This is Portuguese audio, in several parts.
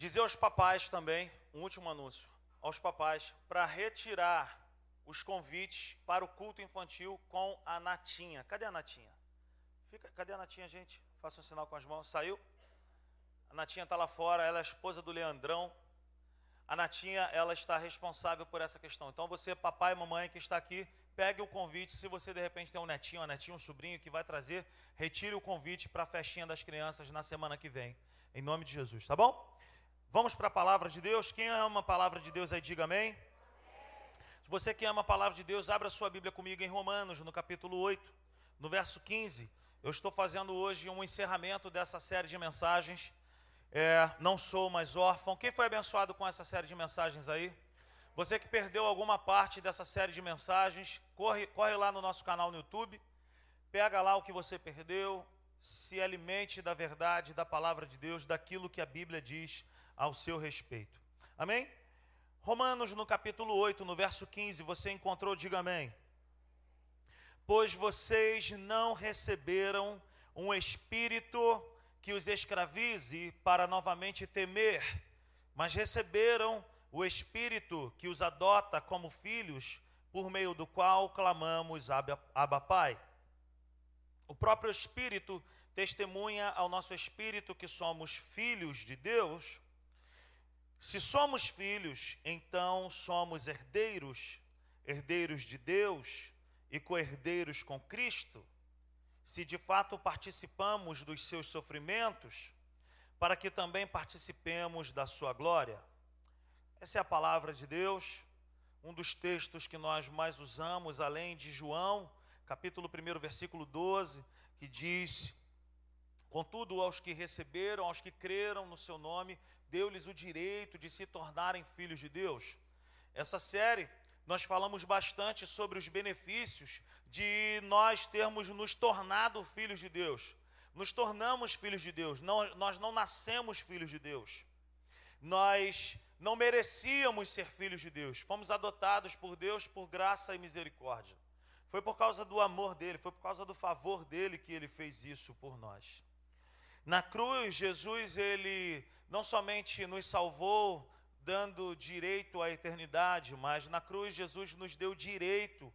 Dizer aos papais também, um último anúncio, aos papais, para retirar os convites para o culto infantil com a Natinha. Cadê a Natinha? Fica, cadê a Natinha, gente? Faça um sinal com as mãos. Saiu? A Natinha está lá fora, ela é a esposa do Leandrão. A Natinha, ela está responsável por essa questão. Então, você, papai e mamãe que está aqui, pegue o convite. Se você, de repente, tem um netinho, uma netinha, um sobrinho que vai trazer, retire o convite para a festinha das crianças na semana que vem. Em nome de Jesus, tá bom? Vamos para a palavra de Deus. Quem ama a palavra de Deus aí, diga amém. Se você que ama a palavra de Deus, abra sua Bíblia comigo em Romanos, no capítulo 8, no verso 15. Eu estou fazendo hoje um encerramento dessa série de mensagens é, não sou mais órfão. Quem foi abençoado com essa série de mensagens aí? Você que perdeu alguma parte dessa série de mensagens, corre, corre lá no nosso canal no YouTube, pega lá o que você perdeu, se alimente da verdade, da palavra de Deus, daquilo que a Bíblia diz ao seu respeito. Amém? Romanos no capítulo 8, no verso 15, você encontrou, diga amém. Pois vocês não receberam um espírito que os escravize para novamente temer, mas receberam o Espírito que os adota como filhos, por meio do qual clamamos Abba Pai. O próprio Espírito testemunha ao nosso espírito que somos filhos de Deus. Se somos filhos, então somos herdeiros, herdeiros de Deus e co-herdeiros com Cristo se de fato participamos dos seus sofrimentos, para que também participemos da sua glória. Essa é a palavra de Deus, um dos textos que nós mais usamos, além de João, capítulo 1, versículo 12, que diz: Contudo, aos que receberam, aos que creram no seu nome, deu-lhes o direito de se tornarem filhos de Deus. Essa série nós falamos bastante sobre os benefícios de nós termos nos tornado filhos de Deus. Nos tornamos filhos de Deus, não, nós não nascemos filhos de Deus. Nós não merecíamos ser filhos de Deus, fomos adotados por Deus por graça e misericórdia. Foi por causa do amor dele, foi por causa do favor dele que ele fez isso por nós. Na cruz, Jesus, ele não somente nos salvou dando direito à eternidade, mas na cruz Jesus nos deu direito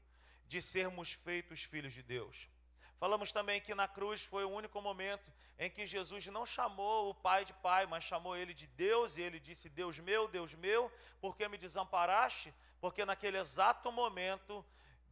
de sermos feitos filhos de Deus. Falamos também que na cruz foi o único momento em que Jesus não chamou o Pai de Pai, mas chamou ele de Deus, e ele disse: Deus meu, Deus meu, por que me desamparaste? Porque naquele exato momento,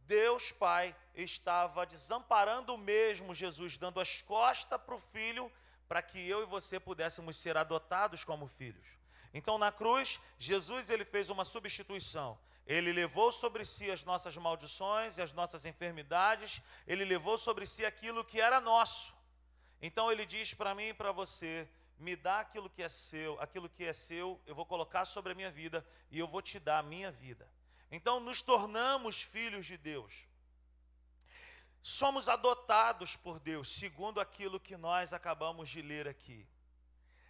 Deus Pai estava desamparando mesmo Jesus, dando as costas para o filho, para que eu e você pudéssemos ser adotados como filhos. Então na cruz, Jesus ele fez uma substituição. Ele levou sobre si as nossas maldições e as nossas enfermidades, ele levou sobre si aquilo que era nosso. Então ele diz para mim e para você: me dá aquilo que é seu, aquilo que é seu, eu vou colocar sobre a minha vida e eu vou te dar a minha vida. Então nos tornamos filhos de Deus. Somos adotados por Deus, segundo aquilo que nós acabamos de ler aqui.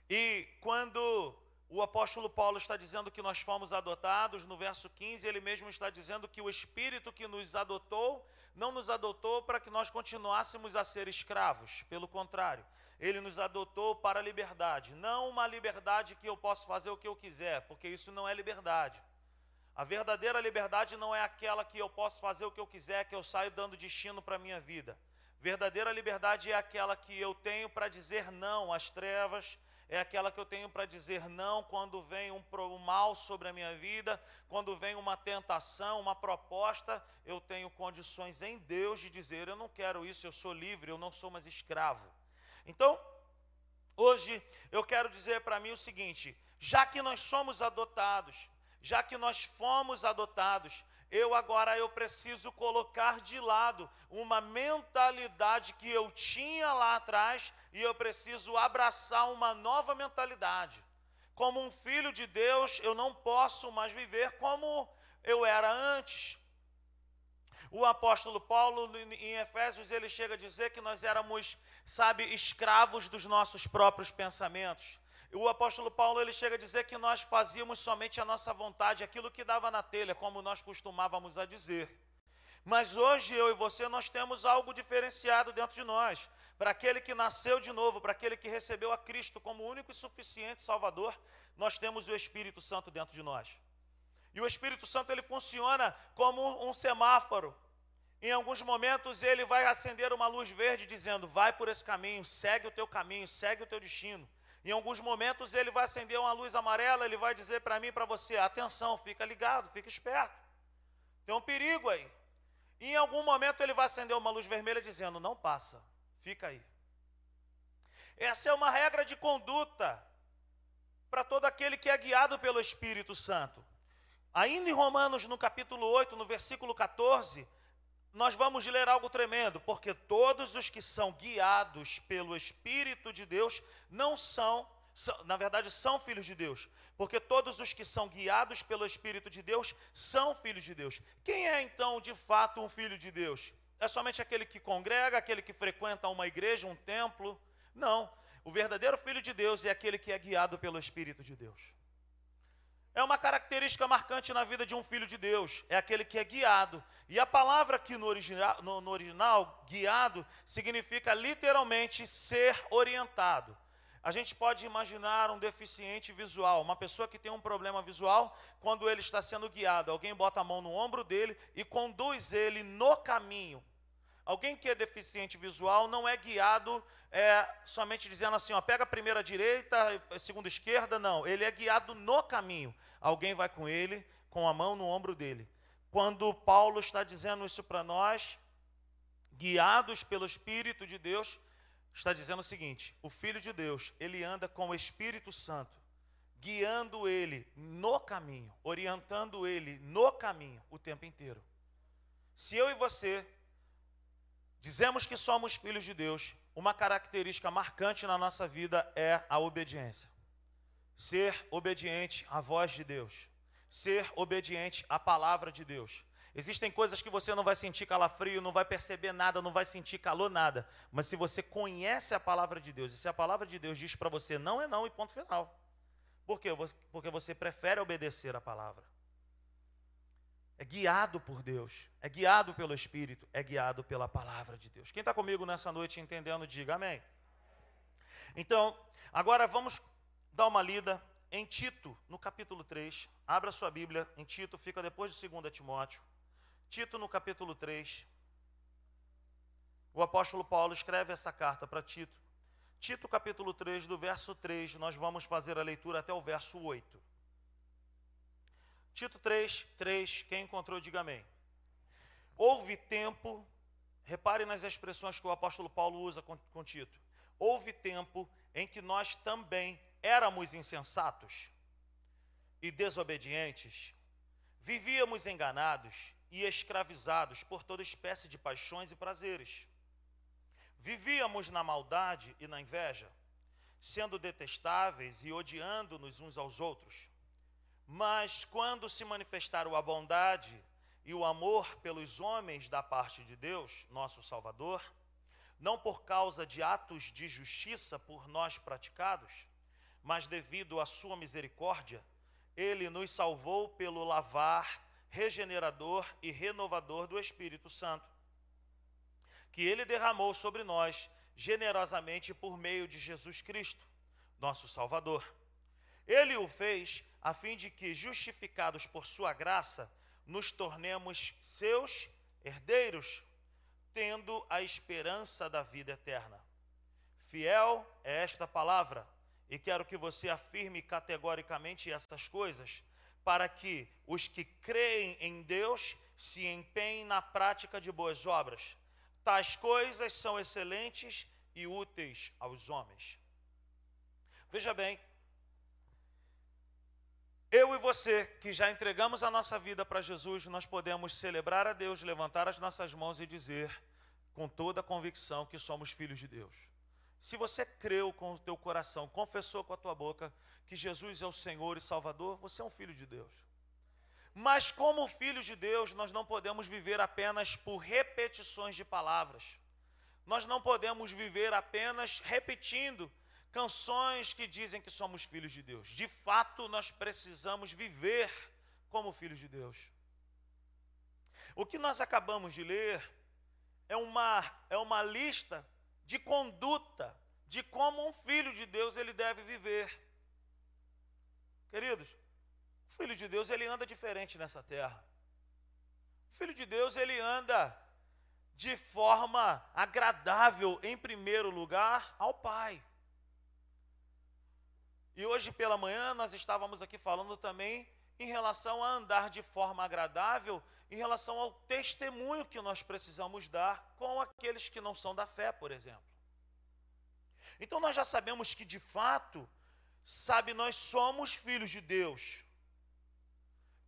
E quando o apóstolo Paulo está dizendo que nós fomos adotados, no verso 15, ele mesmo está dizendo que o Espírito que nos adotou, não nos adotou para que nós continuássemos a ser escravos, pelo contrário, ele nos adotou para a liberdade, não uma liberdade que eu posso fazer o que eu quiser, porque isso não é liberdade. A verdadeira liberdade não é aquela que eu posso fazer o que eu quiser, que eu saio dando destino para a minha vida. Verdadeira liberdade é aquela que eu tenho para dizer não às trevas, é aquela que eu tenho para dizer não quando vem um, um mal sobre a minha vida, quando vem uma tentação, uma proposta, eu tenho condições em Deus de dizer: eu não quero isso, eu sou livre, eu não sou mais escravo. Então, hoje eu quero dizer para mim o seguinte: já que nós somos adotados, já que nós fomos adotados, eu agora eu preciso colocar de lado uma mentalidade que eu tinha lá atrás e eu preciso abraçar uma nova mentalidade. Como um filho de Deus, eu não posso mais viver como eu era antes. O apóstolo Paulo, em Efésios, ele chega a dizer que nós éramos, sabe, escravos dos nossos próprios pensamentos. O apóstolo Paulo ele chega a dizer que nós fazíamos somente a nossa vontade, aquilo que dava na telha, como nós costumávamos a dizer. Mas hoje eu e você nós temos algo diferenciado dentro de nós. Para aquele que nasceu de novo, para aquele que recebeu a Cristo como único e suficiente Salvador, nós temos o Espírito Santo dentro de nós. E o Espírito Santo ele funciona como um semáforo. Em alguns momentos ele vai acender uma luz verde dizendo: "Vai por esse caminho, segue o teu caminho, segue o teu destino". Em alguns momentos ele vai acender uma luz amarela, ele vai dizer para mim para você: "Atenção, fica ligado, fica esperto". Tem um perigo aí. E em algum momento ele vai acender uma luz vermelha dizendo: "Não passa, fica aí". Essa é uma regra de conduta para todo aquele que é guiado pelo Espírito Santo. Ainda em Romanos, no capítulo 8, no versículo 14, nós vamos ler algo tremendo, porque todos os que são guiados pelo Espírito de Deus não são, são, na verdade, são filhos de Deus. Porque todos os que são guiados pelo Espírito de Deus são filhos de Deus. Quem é então, de fato, um filho de Deus? É somente aquele que congrega, aquele que frequenta uma igreja, um templo? Não. O verdadeiro filho de Deus é aquele que é guiado pelo Espírito de Deus. É uma característica marcante na vida de um filho de Deus, é aquele que é guiado. E a palavra aqui no original, no, no original guiado, significa literalmente ser orientado. A gente pode imaginar um deficiente visual, uma pessoa que tem um problema visual, quando ele está sendo guiado, alguém bota a mão no ombro dele e conduz ele no caminho. Alguém que é deficiente visual não é guiado é, somente dizendo assim, ó, pega a primeira direita, segunda esquerda, não. Ele é guiado no caminho. Alguém vai com ele, com a mão no ombro dele. Quando Paulo está dizendo isso para nós, guiados pelo Espírito de Deus, está dizendo o seguinte: o Filho de Deus, ele anda com o Espírito Santo, guiando ele no caminho, orientando ele no caminho o tempo inteiro. Se eu e você dizemos que somos filhos de Deus, uma característica marcante na nossa vida é a obediência. Ser obediente à voz de Deus, ser obediente à palavra de Deus. Existem coisas que você não vai sentir calafrio, não vai perceber nada, não vai sentir calor, nada. Mas se você conhece a palavra de Deus, e se a palavra de Deus diz para você não é não e ponto final. Por quê? Porque você prefere obedecer a palavra é guiado por Deus, é guiado pelo Espírito, é guiado pela palavra de Deus. Quem está comigo nessa noite entendendo, diga amém. Então, agora vamos dar uma lida em Tito, no capítulo 3. Abra sua Bíblia em Tito, fica depois de 2 Timóteo. Tito, no capítulo 3. O apóstolo Paulo escreve essa carta para Tito. Tito, capítulo 3, do verso 3, nós vamos fazer a leitura até o verso 8. Tito 3, 3, quem encontrou, diga amém. Houve tempo, repare nas expressões que o apóstolo Paulo usa com, com Tito. Houve tempo em que nós também éramos insensatos e desobedientes, vivíamos enganados e escravizados por toda espécie de paixões e prazeres. Vivíamos na maldade e na inveja, sendo detestáveis e odiando-nos uns aos outros. Mas quando se manifestaram a bondade e o amor pelos homens da parte de Deus, nosso Salvador, não por causa de atos de justiça por nós praticados, mas devido à sua misericórdia, ele nos salvou pelo lavar regenerador e renovador do Espírito Santo, que ele derramou sobre nós generosamente por meio de Jesus Cristo, nosso Salvador. Ele o fez a fim de que, justificados por sua graça, nos tornemos seus herdeiros, tendo a esperança da vida eterna. Fiel é esta palavra, e quero que você afirme categoricamente essas coisas, para que os que creem em Deus se empenhem na prática de boas obras. Tais coisas são excelentes e úteis aos homens. Veja bem, eu e você, que já entregamos a nossa vida para Jesus, nós podemos celebrar a Deus, levantar as nossas mãos e dizer com toda a convicção que somos filhos de Deus. Se você creu com o teu coração, confessou com a tua boca que Jesus é o Senhor e Salvador, você é um filho de Deus. Mas como filhos de Deus, nós não podemos viver apenas por repetições de palavras. Nós não podemos viver apenas repetindo canções que dizem que somos filhos de Deus. De fato, nós precisamos viver como filhos de Deus. O que nós acabamos de ler é uma, é uma lista de conduta de como um filho de Deus ele deve viver. Queridos, o filho de Deus ele anda diferente nessa terra. O filho de Deus ele anda de forma agradável, em primeiro lugar, ao Pai. E hoje pela manhã nós estávamos aqui falando também em relação a andar de forma agradável, em relação ao testemunho que nós precisamos dar com aqueles que não são da fé, por exemplo. Então nós já sabemos que de fato, sabe, nós somos filhos de Deus,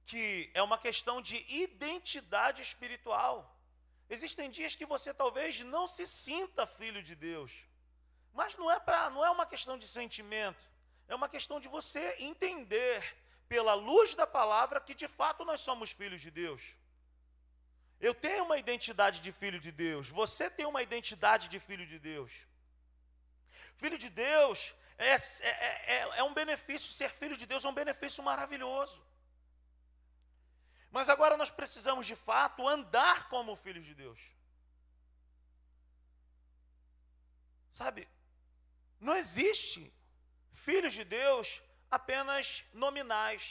que é uma questão de identidade espiritual. Existem dias que você talvez não se sinta filho de Deus, mas não é para, não é uma questão de sentimento, é uma questão de você entender pela luz da palavra que de fato nós somos filhos de Deus. Eu tenho uma identidade de filho de Deus, você tem uma identidade de filho de Deus. Filho de Deus é, é, é, é um benefício, ser filho de Deus é um benefício maravilhoso. Mas agora nós precisamos de fato andar como filhos de Deus. Sabe, não existe filhos de Deus apenas nominais,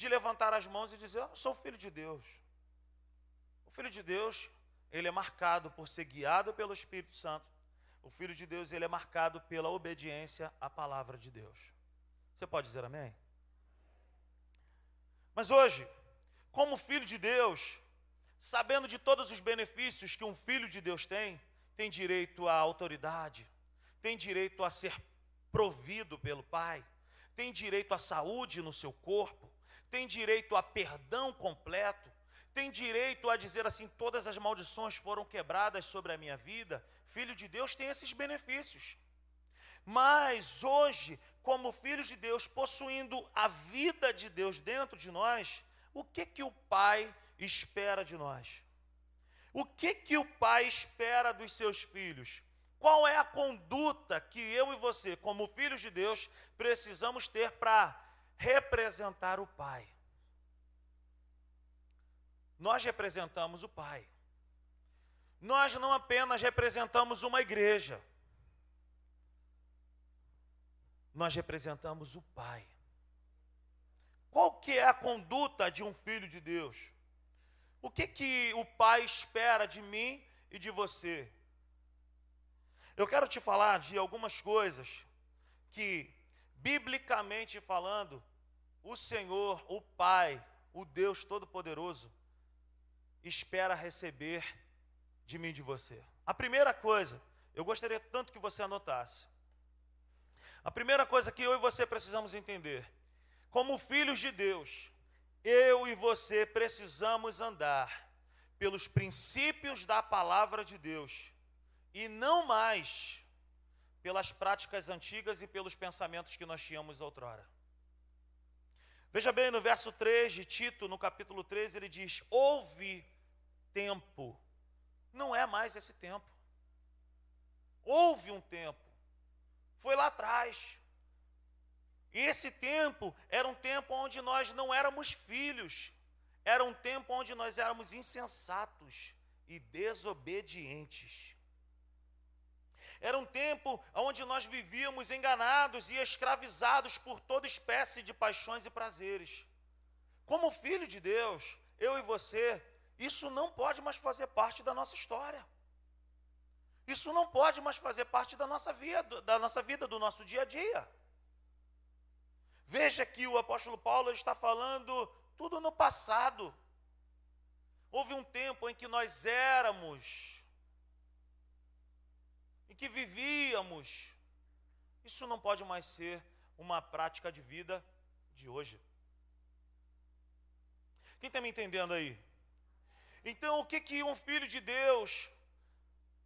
de levantar as mãos e dizer: Eu sou filho de Deus. O filho de Deus, ele é marcado por ser guiado pelo Espírito Santo. O filho de Deus, ele é marcado pela obediência à palavra de Deus. Você pode dizer amém? Mas hoje, como filho de Deus, sabendo de todos os benefícios que um filho de Deus tem, tem direito à autoridade, tem direito a ser provido pelo Pai, tem direito à saúde no seu corpo, tem direito a perdão completo, tem direito a dizer assim: todas as maldições foram quebradas sobre a minha vida. Filho de Deus tem esses benefícios. Mas hoje, como filhos de Deus, possuindo a vida de Deus dentro de nós, o que que o Pai espera de nós? O que que o Pai espera dos seus filhos? Qual é a conduta que eu e você, como filhos de Deus, precisamos ter para representar o Pai? Nós representamos o Pai. Nós não apenas representamos uma igreja, nós representamos o Pai. Qual que é a conduta de um filho de Deus? O que que o Pai espera de mim e de você? Eu quero te falar de algumas coisas que, biblicamente falando, o Senhor, o Pai, o Deus Todo-Poderoso, espera receber de mim e de você. A primeira coisa, eu gostaria tanto que você anotasse. A primeira coisa que eu e você precisamos entender, como filhos de Deus, eu e você precisamos andar pelos princípios da palavra de Deus e não mais pelas práticas antigas e pelos pensamentos que nós tínhamos outrora. Veja bem, no verso 3 de Tito, no capítulo 3, ele diz: Houve tempo. Não é mais esse tempo. Houve um tempo foi lá atrás. E esse tempo era um tempo onde nós não éramos filhos, era um tempo onde nós éramos insensatos e desobedientes. Era um tempo onde nós vivíamos enganados e escravizados por toda espécie de paixões e prazeres. Como filho de Deus, eu e você, isso não pode mais fazer parte da nossa história. Isso não pode mais fazer parte da nossa vida, da nossa vida, do nosso dia a dia. Veja que o apóstolo Paulo está falando tudo no passado. Houve um tempo em que nós éramos, em que vivíamos. Isso não pode mais ser uma prática de vida de hoje. Quem está me entendendo aí? Então, o que, que um filho de Deus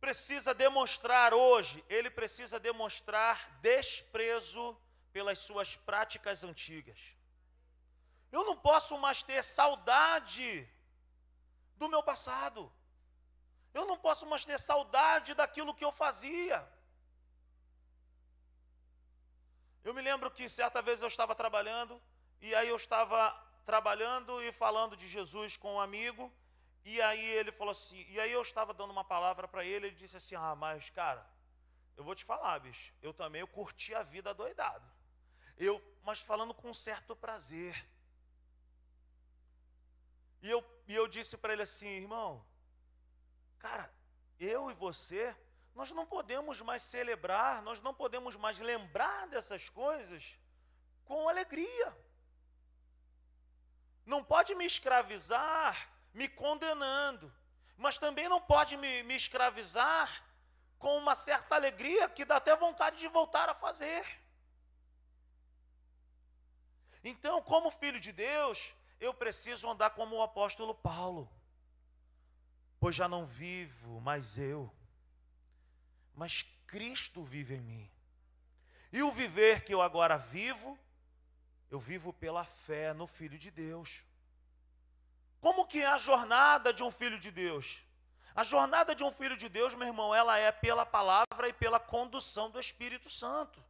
precisa demonstrar hoje, ele precisa demonstrar desprezo pelas suas práticas antigas. Eu não posso mais ter saudade do meu passado. Eu não posso mais ter saudade daquilo que eu fazia. Eu me lembro que certa vez eu estava trabalhando, e aí eu estava trabalhando e falando de Jesus com um amigo, e aí ele falou assim, e aí eu estava dando uma palavra para ele, ele disse assim: "Ah, mas cara, eu vou te falar, bicho, eu também eu curti a vida doidado. Eu, mas falando com certo prazer. E eu, e eu disse para ele assim, irmão, cara, eu e você, nós não podemos mais celebrar, nós não podemos mais lembrar dessas coisas com alegria. Não pode me escravizar me condenando, mas também não pode me, me escravizar com uma certa alegria que dá até vontade de voltar a fazer. Então, como filho de Deus, eu preciso andar como o apóstolo Paulo, pois já não vivo mais eu, mas Cristo vive em mim. E o viver que eu agora vivo, eu vivo pela fé no Filho de Deus. Como que é a jornada de um filho de Deus? A jornada de um filho de Deus, meu irmão, ela é pela palavra e pela condução do Espírito Santo.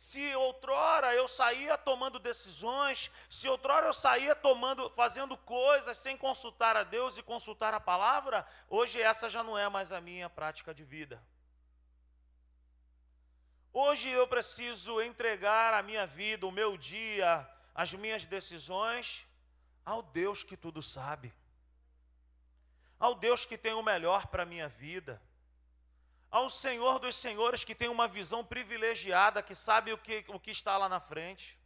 Se outrora eu saía tomando decisões, se outrora eu saía tomando, fazendo coisas sem consultar a Deus e consultar a palavra, hoje essa já não é mais a minha prática de vida. Hoje eu preciso entregar a minha vida, o meu dia, as minhas decisões ao Deus que tudo sabe, ao Deus que tem o melhor para a minha vida ao Senhor dos Senhores que tem uma visão privilegiada, que sabe o que, o que está lá na frente.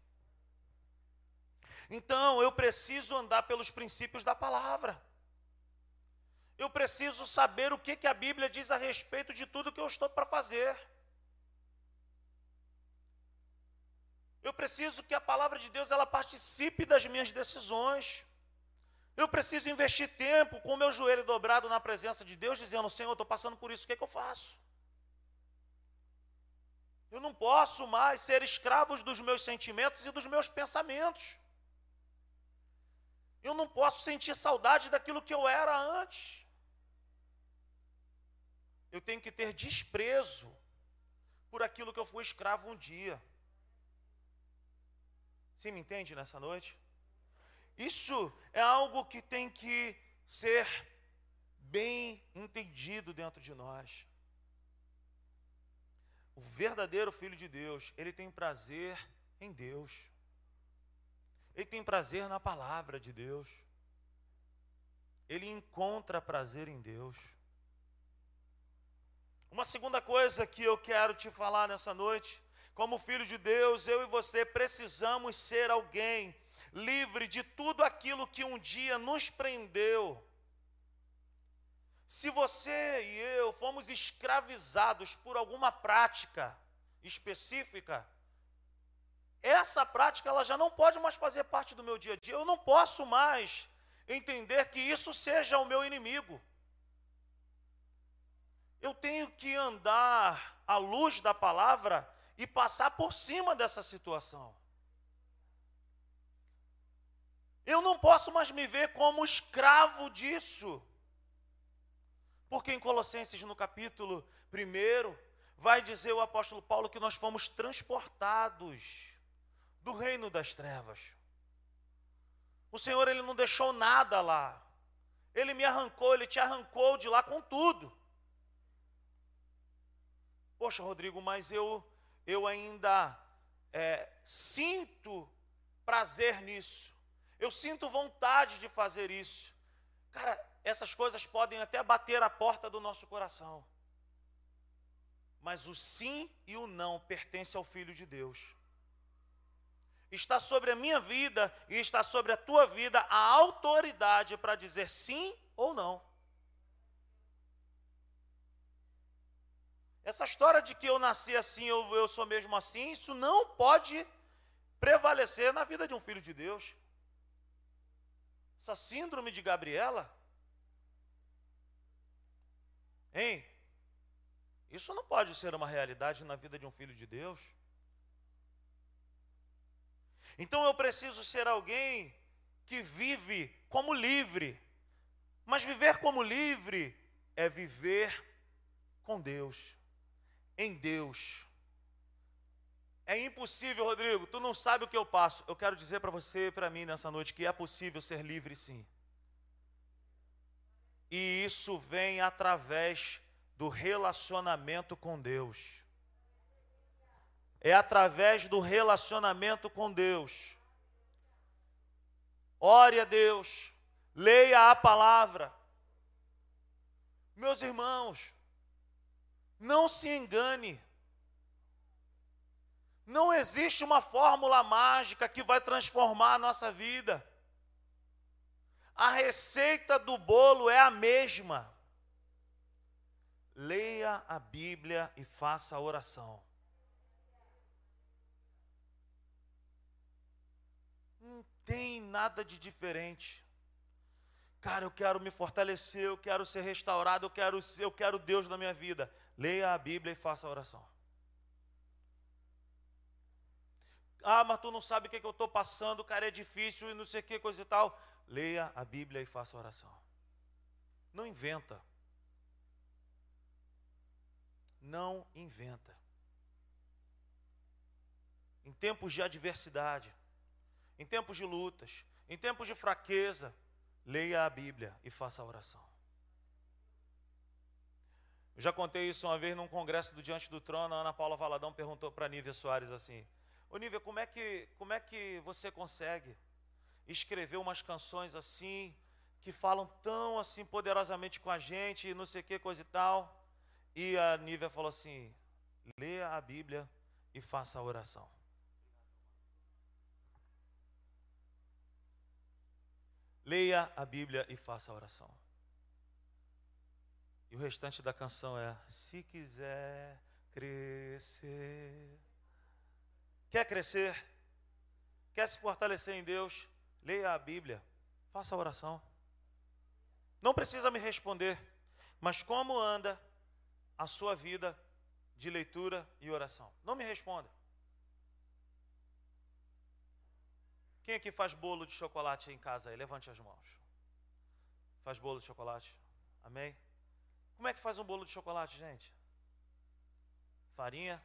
Então, eu preciso andar pelos princípios da palavra. Eu preciso saber o que, que a Bíblia diz a respeito de tudo que eu estou para fazer. Eu preciso que a palavra de Deus ela participe das minhas decisões. Eu preciso investir tempo com o meu joelho dobrado na presença de Deus, dizendo: Senhor, eu estou passando por isso, o que, é que eu faço? Eu não posso mais ser escravo dos meus sentimentos e dos meus pensamentos. Eu não posso sentir saudade daquilo que eu era antes. Eu tenho que ter desprezo por aquilo que eu fui escravo um dia. Você me entende nessa noite? Isso é algo que tem que ser bem entendido dentro de nós. O verdadeiro filho de Deus, ele tem prazer em Deus. Ele tem prazer na palavra de Deus. Ele encontra prazer em Deus. Uma segunda coisa que eu quero te falar nessa noite, como filho de Deus, eu e você precisamos ser alguém livre de tudo aquilo que um dia nos prendeu. Se você e eu fomos escravizados por alguma prática específica, essa prática ela já não pode mais fazer parte do meu dia a dia. Eu não posso mais entender que isso seja o meu inimigo. Eu tenho que andar à luz da palavra e passar por cima dessa situação. Eu não posso mais me ver como escravo disso. Porque em Colossenses, no capítulo 1, vai dizer o apóstolo Paulo que nós fomos transportados do reino das trevas. O Senhor, Ele não deixou nada lá. Ele me arrancou, Ele te arrancou de lá com tudo. Poxa, Rodrigo, mas eu, eu ainda é, sinto prazer nisso. Eu sinto vontade de fazer isso. Cara, essas coisas podem até bater a porta do nosso coração. Mas o sim e o não pertencem ao Filho de Deus. Está sobre a minha vida e está sobre a tua vida a autoridade para dizer sim ou não. Essa história de que eu nasci assim, eu, eu sou mesmo assim, isso não pode prevalecer na vida de um filho de Deus. Essa síndrome de Gabriela. Hein? Isso não pode ser uma realidade na vida de um filho de Deus. Então eu preciso ser alguém que vive como livre. Mas viver como livre é viver com Deus, em Deus. É impossível, Rodrigo, tu não sabe o que eu passo. Eu quero dizer para você e para mim nessa noite que é possível ser livre sim. E isso vem através do relacionamento com Deus. é através do relacionamento com Deus. Ore a Deus, leia a palavra. Meus irmãos, não se engane. Não existe uma fórmula mágica que vai transformar a nossa vida. A receita do bolo é a mesma. Leia a Bíblia e faça a oração. Não tem nada de diferente. Cara, eu quero me fortalecer, eu quero ser restaurado, eu quero, eu quero Deus na minha vida. Leia a Bíblia e faça a oração. Ah, mas tu não sabe o que, é que eu estou passando, cara, é difícil e não sei o que, coisa e tal. Leia a Bíblia e faça oração. Não inventa. Não inventa. Em tempos de adversidade, em tempos de lutas, em tempos de fraqueza, leia a Bíblia e faça a oração. Eu já contei isso uma vez num congresso do Diante do Trono, a Ana Paula Valadão perguntou para Nívia Soares assim: Ô Nívia, como é que, como é que você consegue escrever umas canções assim, que falam tão assim poderosamente com a gente, não sei que, coisa e tal? E a Nívia falou assim: leia a Bíblia e faça a oração. Leia a Bíblia e faça a oração. E o restante da canção é: Se quiser crescer. Quer crescer? Quer se fortalecer em Deus? Leia a Bíblia, faça a oração. Não precisa me responder, mas como anda a sua vida de leitura e oração? Não me responda. Quem aqui faz bolo de chocolate em casa aí? Levante as mãos. Faz bolo de chocolate? Amém? Como é que faz um bolo de chocolate, gente? Farinha,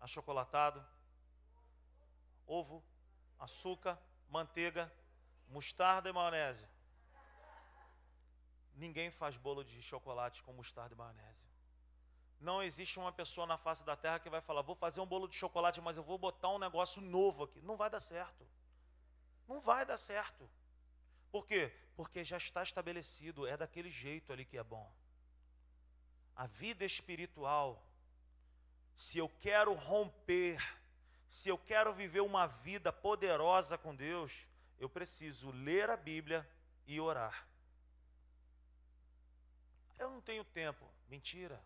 achocolatado, ovo, açúcar, manteiga, mostarda e maionese. Ninguém faz bolo de chocolate com mostarda e maionese. Não existe uma pessoa na face da terra que vai falar: vou fazer um bolo de chocolate, mas eu vou botar um negócio novo aqui. Não vai dar certo. Não vai dar certo. Por quê? Porque já está estabelecido, é daquele jeito ali que é bom. A vida espiritual se eu quero romper, se eu quero viver uma vida poderosa com Deus, eu preciso ler a Bíblia e orar. Eu não tenho tempo. Mentira.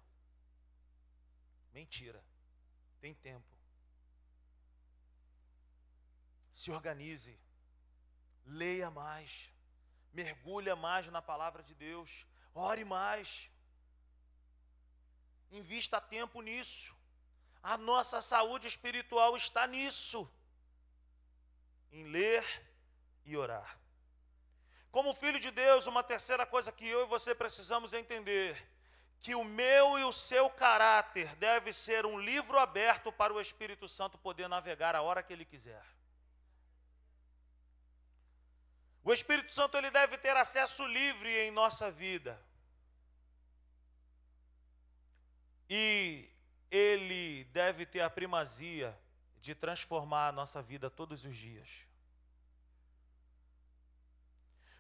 Mentira. Tem tempo. Se organize. Leia mais. Mergulha mais na palavra de Deus. Ore mais. Invista tempo nisso. A nossa saúde espiritual está nisso em ler e orar. Como filho de Deus, uma terceira coisa que eu e você precisamos entender: que o meu e o seu caráter deve ser um livro aberto para o Espírito Santo poder navegar a hora que ele quiser. O Espírito Santo ele deve ter acesso livre em nossa vida. E ele deve ter a primazia de transformar a nossa vida todos os dias.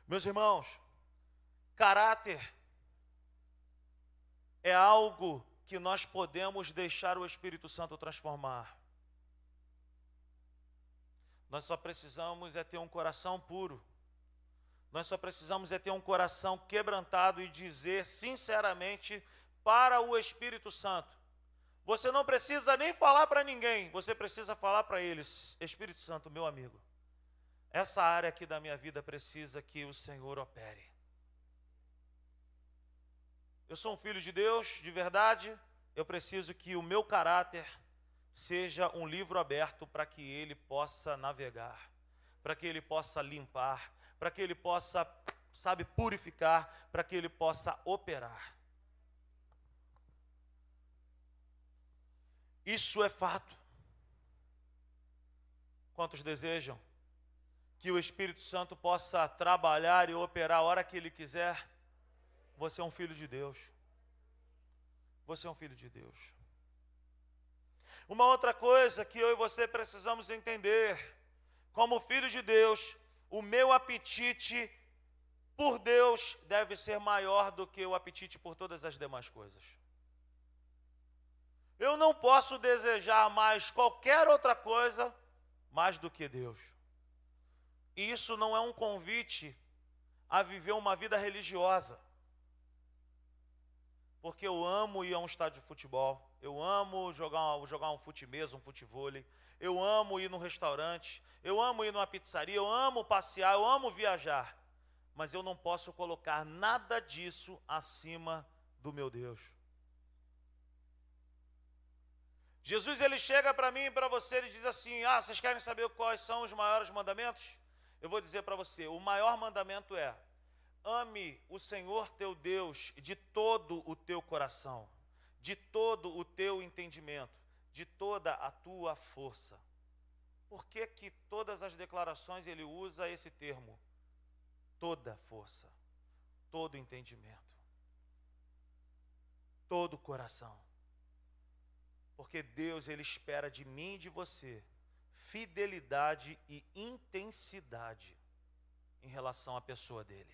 Meus irmãos, caráter é algo que nós podemos deixar o Espírito Santo transformar. Nós só precisamos é ter um coração puro. Nós só precisamos é ter um coração quebrantado e dizer sinceramente para o Espírito Santo: você não precisa nem falar para ninguém, você precisa falar para eles: Espírito Santo, meu amigo, essa área aqui da minha vida precisa que o Senhor opere. Eu sou um filho de Deus, de verdade, eu preciso que o meu caráter seja um livro aberto para que ele possa navegar, para que ele possa limpar, para que ele possa, sabe, purificar, para que ele possa operar. Isso é fato. Quantos desejam que o Espírito Santo possa trabalhar e operar a hora que ele quiser? Você é um filho de Deus. Você é um filho de Deus. Uma outra coisa que eu e você precisamos entender, como filho de Deus, o meu apetite por Deus deve ser maior do que o apetite por todas as demais coisas. Eu não posso desejar mais qualquer outra coisa mais do que Deus. E isso não é um convite a viver uma vida religiosa. Porque eu amo ir a um estádio de futebol, eu amo jogar, jogar um fute-mesa, um futevôlei, eu amo ir num restaurante, eu amo ir numa pizzaria, eu amo passear, eu amo viajar. Mas eu não posso colocar nada disso acima do meu Deus. Jesus ele chega para mim e para você e diz assim: "Ah, vocês querem saber quais são os maiores mandamentos?" Eu vou dizer para você, o maior mandamento é: ame o Senhor teu Deus de todo o teu coração, de todo o teu entendimento, de toda a tua força. Por que que todas as declarações ele usa esse termo? Toda força, todo entendimento, todo coração. Porque Deus ele espera de mim e de você fidelidade e intensidade em relação à pessoa dele.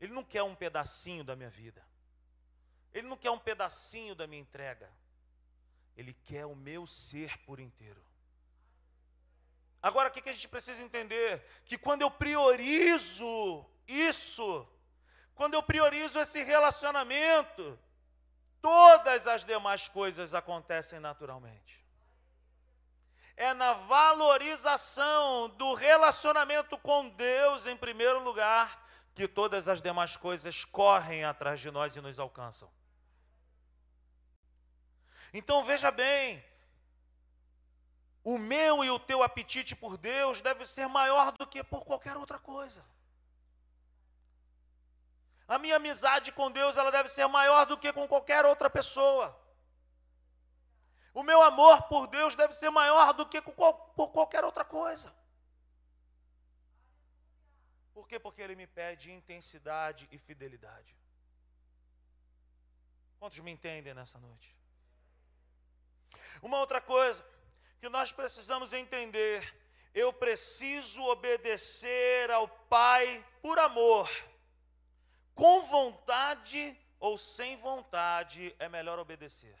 Ele não quer um pedacinho da minha vida. Ele não quer um pedacinho da minha entrega. Ele quer o meu ser por inteiro. Agora, o que a gente precisa entender? Que quando eu priorizo isso, quando eu priorizo esse relacionamento, todas as demais coisas acontecem naturalmente. É na valorização do relacionamento com Deus, em primeiro lugar, que todas as demais coisas correm atrás de nós e nos alcançam. Então veja bem, o meu e o teu apetite por Deus deve ser maior do que por qualquer outra coisa. A minha amizade com Deus, ela deve ser maior do que com qualquer outra pessoa. O meu amor por Deus deve ser maior do que por qualquer outra coisa. Por quê? Porque ele me pede intensidade e fidelidade. Quantos me entendem nessa noite? Uma outra coisa que nós precisamos entender: eu preciso obedecer ao Pai por amor com vontade ou sem vontade, é melhor obedecer.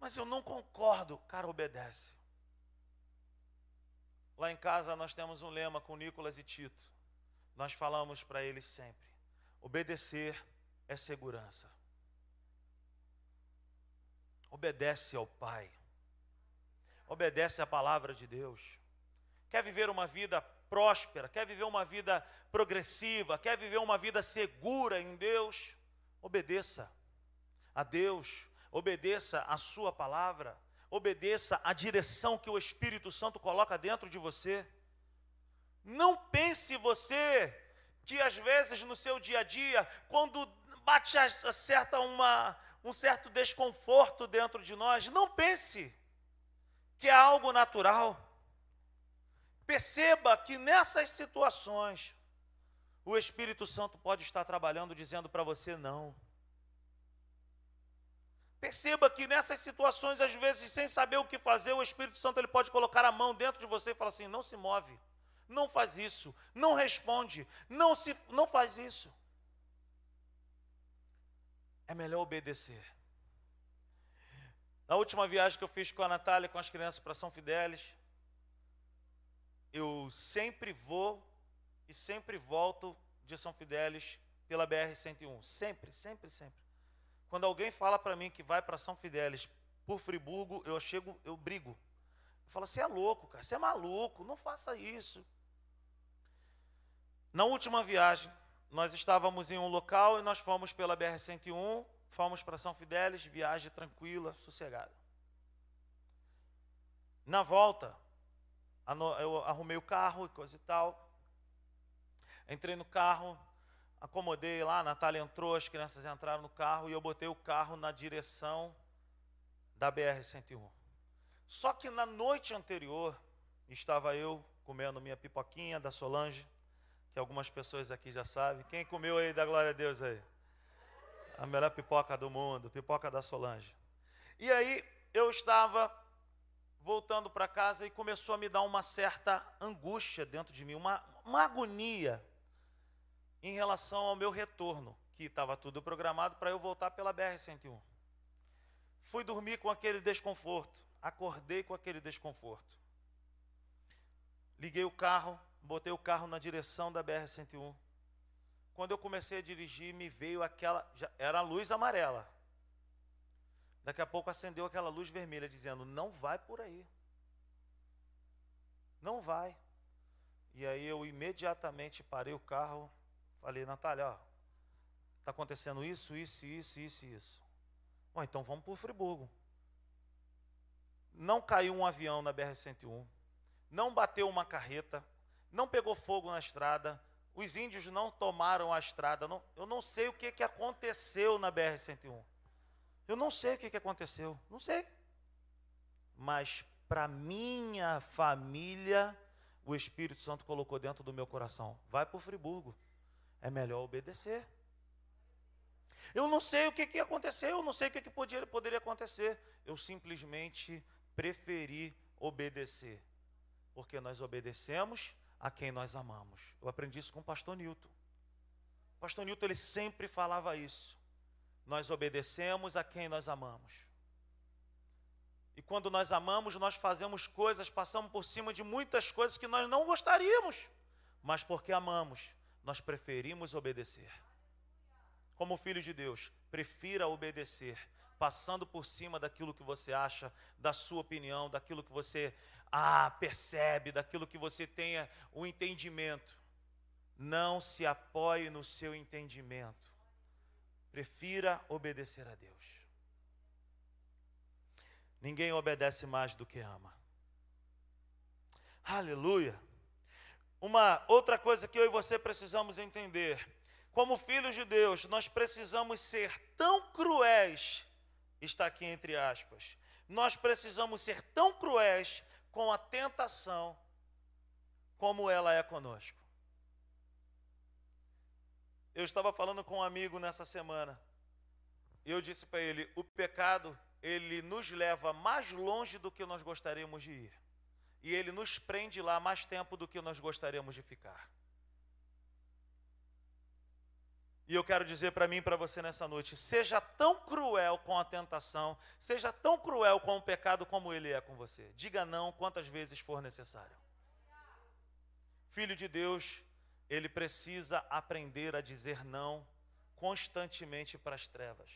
Mas eu não concordo, cara, obedece. Lá em casa nós temos um lema com Nicolas e Tito. Nós falamos para eles sempre: obedecer é segurança. Obedece ao Pai. Obedece à palavra de Deus. Quer viver uma vida próspera, quer viver uma vida progressiva, quer viver uma vida segura em Deus, obedeça a Deus, obedeça a Sua palavra, obedeça a direção que o Espírito Santo coloca dentro de você. Não pense você que às vezes no seu dia a dia, quando bate a certa uma, um certo desconforto dentro de nós, não pense que é algo natural. Perceba que nessas situações, o Espírito Santo pode estar trabalhando dizendo para você não. Perceba que nessas situações, às vezes, sem saber o que fazer, o Espírito Santo ele pode colocar a mão dentro de você e falar assim: não se move, não faz isso, não responde, não, se, não faz isso. É melhor obedecer. Na última viagem que eu fiz com a Natália, com as crianças para São Fidélis, eu sempre vou e sempre volto de São Fidélis pela BR-101. Sempre, sempre, sempre. Quando alguém fala para mim que vai para São Fidélis por Friburgo, eu chego, eu brigo. Eu falo, você é louco, cara, você é maluco, não faça isso. Na última viagem, nós estávamos em um local e nós fomos pela BR-101, fomos para São Fidélis, viagem tranquila, sossegada. Na volta, eu arrumei o carro e coisa e tal. Entrei no carro, acomodei lá, a Natália entrou, as crianças entraram no carro e eu botei o carro na direção da BR-101. Só que na noite anterior, estava eu comendo minha pipoquinha da Solange, que algumas pessoas aqui já sabem. Quem comeu aí, da glória a Deus aí? A melhor pipoca do mundo, pipoca da Solange. E aí eu estava voltando para casa e começou a me dar uma certa angústia dentro de mim, uma, uma agonia em relação ao meu retorno, que estava tudo programado para eu voltar pela BR-101. Fui dormir com aquele desconforto, acordei com aquele desconforto. Liguei o carro, botei o carro na direção da BR-101. Quando eu comecei a dirigir, me veio aquela. Já, era a luz amarela. Daqui a pouco acendeu aquela luz vermelha, dizendo: Não vai por aí. Não vai. E aí eu imediatamente parei o carro, falei: Natália, está acontecendo isso, isso, isso, isso, isso. Bom, então vamos para o Friburgo. Não caiu um avião na BR-101, não bateu uma carreta, não pegou fogo na estrada, os índios não tomaram a estrada. Não, eu não sei o que, que aconteceu na BR-101. Eu não sei o que, aconteceu. Não sei. Mas para minha família, o Espírito Santo colocou dentro do meu coração: vai para o Friburgo. É melhor obedecer. Eu não sei o que, que aconteceu, eu não sei o que, que podia, poderia acontecer. Eu simplesmente preferi obedecer. Porque nós obedecemos a quem nós amamos. Eu aprendi isso com o pastor Newton. O pastor Newton ele sempre falava isso. Nós obedecemos a quem nós amamos. E quando nós amamos, nós fazemos coisas, passamos por cima de muitas coisas que nós não gostaríamos, mas porque amamos, nós preferimos obedecer. Como filho de Deus, prefira obedecer, passando por cima daquilo que você acha, da sua opinião, daquilo que você ah, percebe, daquilo que você tenha o entendimento. Não se apoie no seu entendimento. Prefira obedecer a Deus. Ninguém obedece mais do que ama. Aleluia. Uma outra coisa que eu e você precisamos entender: como filhos de Deus, nós precisamos ser tão cruéis, está aqui entre aspas, nós precisamos ser tão cruéis com a tentação como ela é conosco. Eu estava falando com um amigo nessa semana. E eu disse para ele: o pecado, ele nos leva mais longe do que nós gostaríamos de ir. E ele nos prende lá mais tempo do que nós gostaríamos de ficar. E eu quero dizer para mim e para você nessa noite: seja tão cruel com a tentação, seja tão cruel com o pecado como ele é com você. Diga não quantas vezes for necessário. Filho de Deus, ele precisa aprender a dizer não constantemente para as trevas.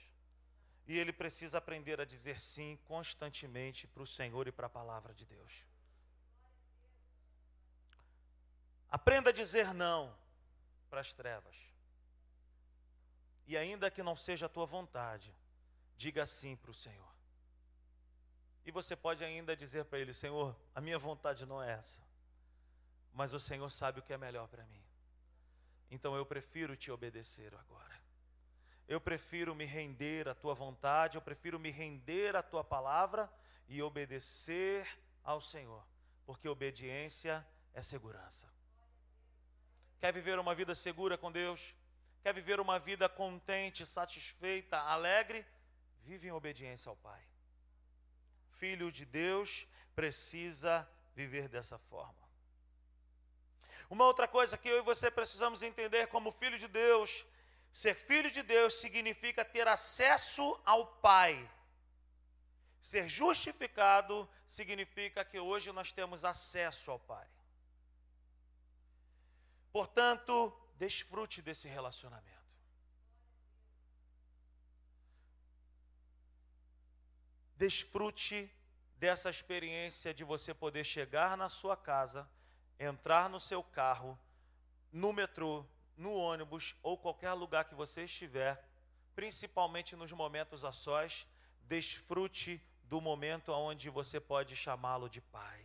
E ele precisa aprender a dizer sim constantemente para o Senhor e para a palavra de Deus. Aprenda a dizer não para as trevas. E ainda que não seja a tua vontade, diga sim para o Senhor. E você pode ainda dizer para Ele: Senhor, a minha vontade não é essa, mas o Senhor sabe o que é melhor para mim. Então eu prefiro te obedecer agora. Eu prefiro me render à tua vontade, eu prefiro me render à tua palavra e obedecer ao Senhor, porque obediência é segurança. Quer viver uma vida segura com Deus? Quer viver uma vida contente, satisfeita, alegre? Vive em obediência ao Pai. Filho de Deus precisa viver dessa forma. Uma outra coisa que eu e você precisamos entender como filho de Deus: ser filho de Deus significa ter acesso ao Pai. Ser justificado significa que hoje nós temos acesso ao Pai. Portanto, Desfrute desse relacionamento. Desfrute dessa experiência de você poder chegar na sua casa, entrar no seu carro, no metrô, no ônibus ou qualquer lugar que você estiver, principalmente nos momentos a sós, desfrute do momento onde você pode chamá-lo de pai.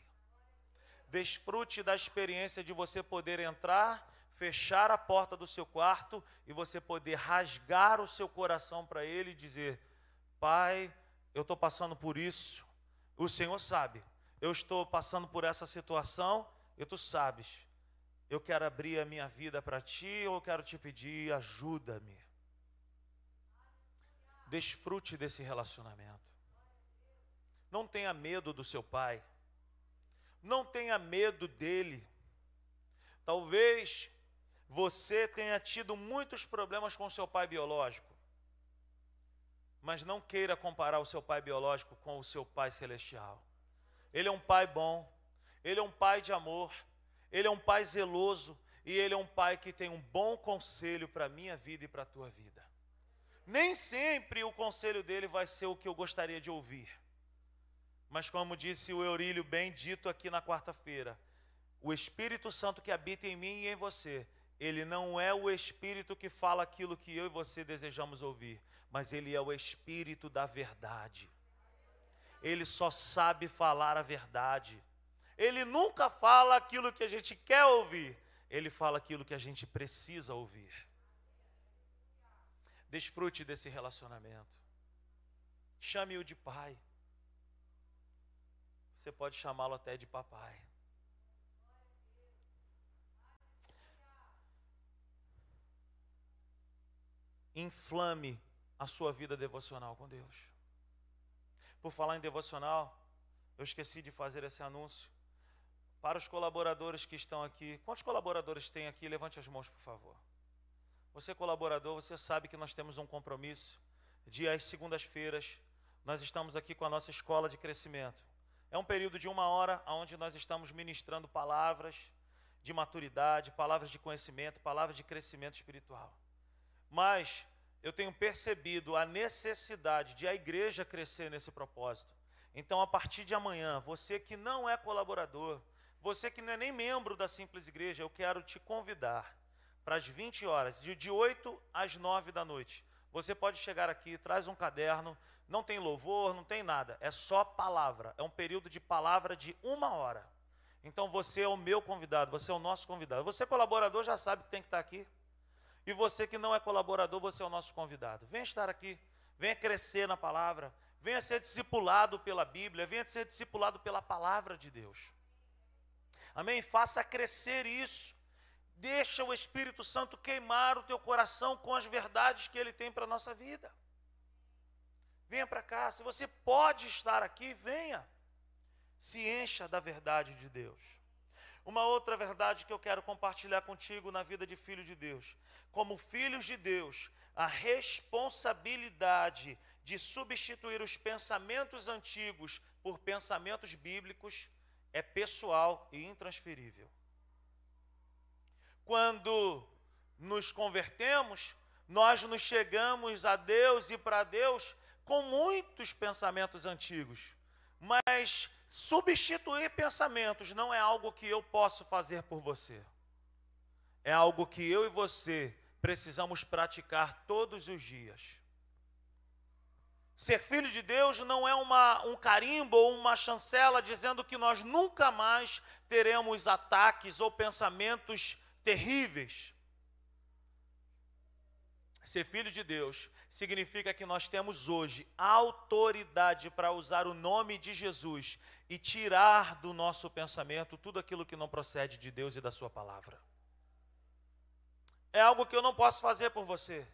Desfrute da experiência de você poder entrar fechar a porta do seu quarto e você poder rasgar o seu coração para Ele e dizer: Pai, eu estou passando por isso, o Senhor sabe, eu estou passando por essa situação e tu sabes, eu quero abrir a minha vida para Ti, eu quero te pedir, ajuda-me. Desfrute desse relacionamento. Não tenha medo do seu pai. Não tenha medo dele. Talvez você tenha tido muitos problemas com seu pai biológico. Mas não queira comparar o seu pai biológico com o seu pai celestial. Ele é um pai bom, ele é um pai de amor, ele é um pai zeloso e ele é um pai que tem um bom conselho para a minha vida e para a tua vida. Nem sempre o conselho dele vai ser o que eu gostaria de ouvir. Mas como disse o Eurílio bem dito aqui na quarta-feira, o Espírito Santo que habita em mim e em você, ele não é o Espírito que fala aquilo que eu e você desejamos ouvir, mas ele é o Espírito da verdade ele só sabe falar a verdade. Ele nunca fala aquilo que a gente quer ouvir, ele fala aquilo que a gente precisa ouvir. Desfrute desse relacionamento. Chame-o de pai. Você pode chamá-lo até de papai. Inflame a sua vida devocional com Deus. Por falar em devocional, eu esqueci de fazer esse anúncio. Para os colaboradores que estão aqui, quantos colaboradores tem aqui? Levante as mãos, por favor. Você colaborador, você sabe que nós temos um compromisso. Dia às segundas-feiras, nós estamos aqui com a nossa escola de crescimento. É um período de uma hora onde nós estamos ministrando palavras de maturidade, palavras de conhecimento, palavras de crescimento espiritual. Mas eu tenho percebido a necessidade de a igreja crescer nesse propósito. Então, a partir de amanhã, você que não é colaborador, você que não é nem membro da Simples Igreja, eu quero te convidar para as 20 horas, de, de 8 às 9 da noite. Você pode chegar aqui, traz um caderno, não tem louvor, não tem nada, é só palavra. É um período de palavra de uma hora. Então você é o meu convidado, você é o nosso convidado. Você é colaborador, já sabe que tem que estar aqui. E você que não é colaborador, você é o nosso convidado. Venha estar aqui, venha crescer na palavra, venha ser discipulado pela Bíblia, venha ser discipulado pela palavra de Deus. Amém? Faça crescer isso. Deixa o Espírito Santo queimar o teu coração com as verdades que ele tem para a nossa vida. Venha para cá. Se você pode estar aqui, venha. Se encha da verdade de Deus. Uma outra verdade que eu quero compartilhar contigo na vida de filho de Deus. Como filhos de Deus, a responsabilidade de substituir os pensamentos antigos por pensamentos bíblicos é pessoal e intransferível. Quando nos convertemos, nós nos chegamos a Deus e para Deus com muitos pensamentos antigos, mas Substituir pensamentos não é algo que eu posso fazer por você. É algo que eu e você precisamos praticar todos os dias. Ser filho de Deus não é uma, um carimbo ou uma chancela dizendo que nós nunca mais teremos ataques ou pensamentos terríveis. Ser filho de Deus significa que nós temos hoje autoridade para usar o nome de Jesus e tirar do nosso pensamento tudo aquilo que não procede de Deus e da Sua palavra. É algo que eu não posso fazer por você.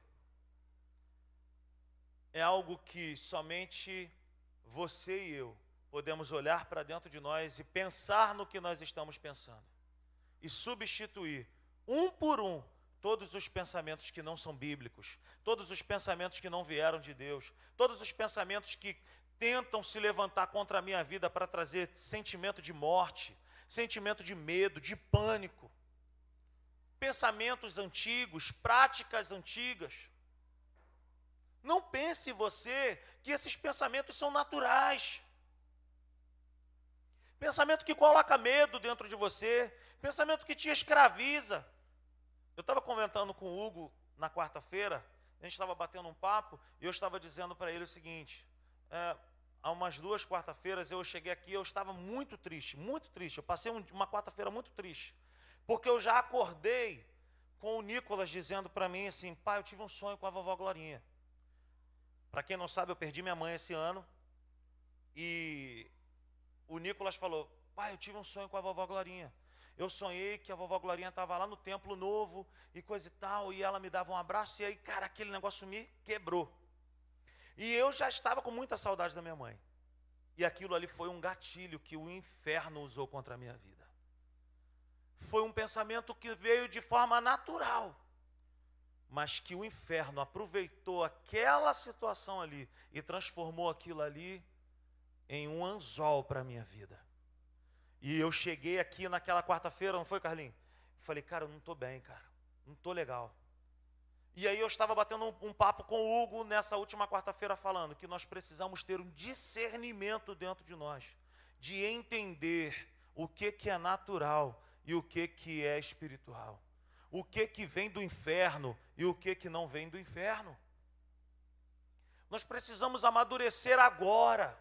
É algo que somente você e eu podemos olhar para dentro de nós e pensar no que nós estamos pensando e substituir um por um todos os pensamentos que não são bíblicos, todos os pensamentos que não vieram de Deus, todos os pensamentos que tentam se levantar contra a minha vida para trazer sentimento de morte, sentimento de medo, de pânico, pensamentos antigos, práticas antigas. Não pense você que esses pensamentos são naturais. Pensamento que coloca medo dentro de você, pensamento que te escraviza. Eu estava comentando com o Hugo na quarta-feira, a gente estava batendo um papo e eu estava dizendo para ele o seguinte: é, há umas duas quarta-feiras eu cheguei aqui, eu estava muito triste, muito triste. Eu passei um, uma quarta-feira muito triste, porque eu já acordei com o Nicolas dizendo para mim assim: pai, eu tive um sonho com a vovó Glorinha. Para quem não sabe, eu perdi minha mãe esse ano e o Nicolas falou: pai, eu tive um sonho com a vovó Glorinha. Eu sonhei que a vovó Glorinha estava lá no templo novo e coisa e tal, e ela me dava um abraço, e aí, cara, aquele negócio me quebrou. E eu já estava com muita saudade da minha mãe. E aquilo ali foi um gatilho que o inferno usou contra a minha vida. Foi um pensamento que veio de forma natural, mas que o inferno aproveitou aquela situação ali e transformou aquilo ali em um anzol para a minha vida. E eu cheguei aqui naquela quarta-feira, não foi, Carlinhos? Falei, cara, eu não estou bem, cara. Não estou legal. E aí eu estava batendo um, um papo com o Hugo nessa última quarta-feira falando que nós precisamos ter um discernimento dentro de nós, de entender o que, que é natural e o que, que é espiritual. O que, que vem do inferno e o que, que não vem do inferno. Nós precisamos amadurecer agora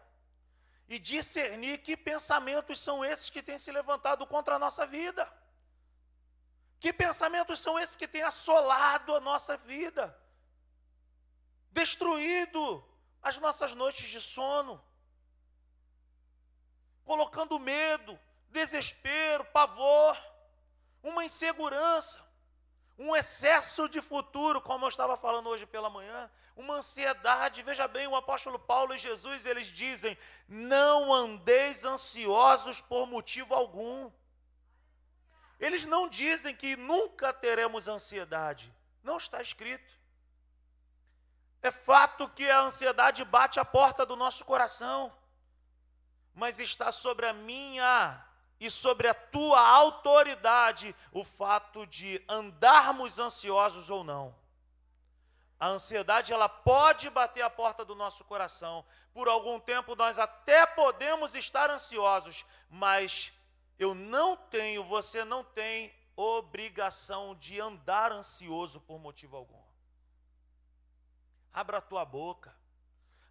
e discernir que pensamentos são esses que têm se levantado contra a nossa vida. Que pensamentos são esses que têm assolado a nossa vida, destruído as nossas noites de sono, colocando medo, desespero, pavor, uma insegurança, um excesso de futuro, como eu estava falando hoje pela manhã, uma ansiedade. Veja bem, o apóstolo Paulo e Jesus, eles dizem: "Não andeis ansiosos por motivo algum". Eles não dizem que nunca teremos ansiedade. Não está escrito. É fato que a ansiedade bate a porta do nosso coração, mas está sobre a minha e sobre a tua autoridade o fato de andarmos ansiosos ou não. A ansiedade ela pode bater a porta do nosso coração. Por algum tempo nós até podemos estar ansiosos, mas eu não tenho, você não tem obrigação de andar ansioso por motivo algum. Abra a tua boca,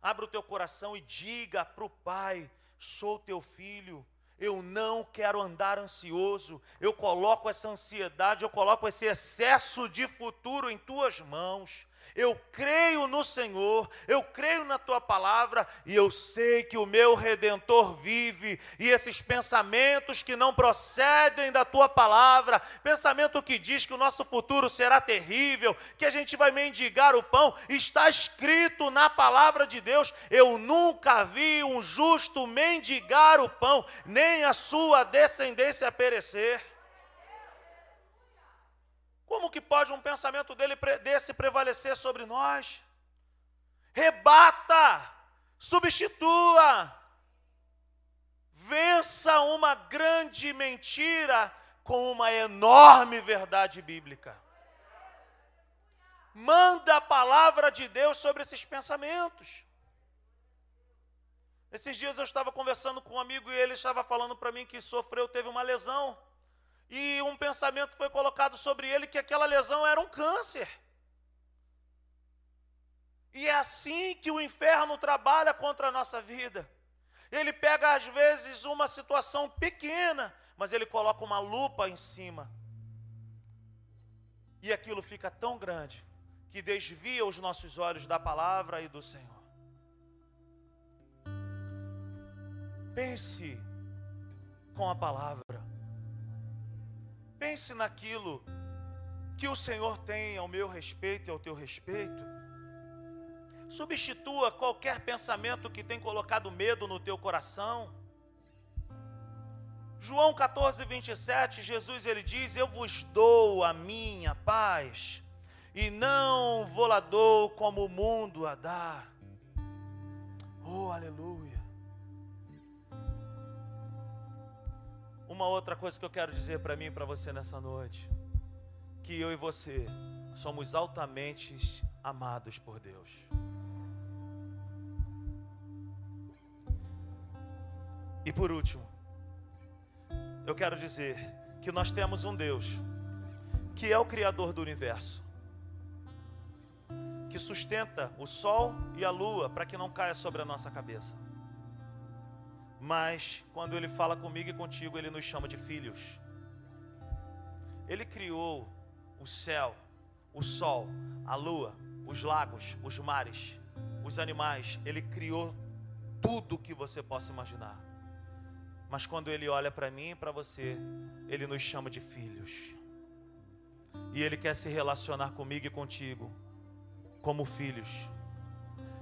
abra o teu coração e diga para o Pai: sou teu filho, eu não quero andar ansioso, eu coloco essa ansiedade, eu coloco esse excesso de futuro em tuas mãos eu creio no Senhor, eu creio na tua palavra e eu sei que o meu redentor vive. E esses pensamentos que não procedem da tua palavra, pensamento que diz que o nosso futuro será terrível, que a gente vai mendigar o pão, está escrito na palavra de Deus. Eu nunca vi um justo mendigar o pão, nem a sua descendência perecer. Como que pode um pensamento dele, desse prevalecer sobre nós? Rebata, substitua, vença uma grande mentira com uma enorme verdade bíblica. Manda a palavra de Deus sobre esses pensamentos. Esses dias eu estava conversando com um amigo e ele estava falando para mim que sofreu, teve uma lesão e um pensamento foi colocado sobre ele que aquela lesão era um câncer. E é assim que o inferno trabalha contra a nossa vida. Ele pega, às vezes, uma situação pequena, mas ele coloca uma lupa em cima. E aquilo fica tão grande que desvia os nossos olhos da palavra e do Senhor. Pense com a palavra. Pense naquilo que o Senhor tem ao meu respeito e ao teu respeito. Substitua qualquer pensamento que tem colocado medo no teu coração. João 14, 27, Jesus ele diz: Eu vos dou a minha paz, e não vou lá dou como o mundo a dá. Oh, aleluia. Uma outra coisa que eu quero dizer para mim e para você nessa noite, que eu e você somos altamente amados por Deus. E por último, eu quero dizer que nós temos um Deus que é o Criador do universo, que sustenta o sol e a lua para que não caia sobre a nossa cabeça mas quando Ele fala comigo e contigo, Ele nos chama de filhos. Ele criou o céu, o sol, a lua, os lagos, os mares, os animais. Ele criou tudo que você possa imaginar. Mas quando Ele olha para mim e para você, Ele nos chama de filhos. E Ele quer se relacionar comigo e contigo como filhos.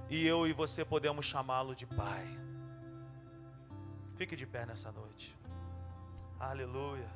E eu e você podemos chamá-lo de Pai. Fique de pé nessa noite. Aleluia.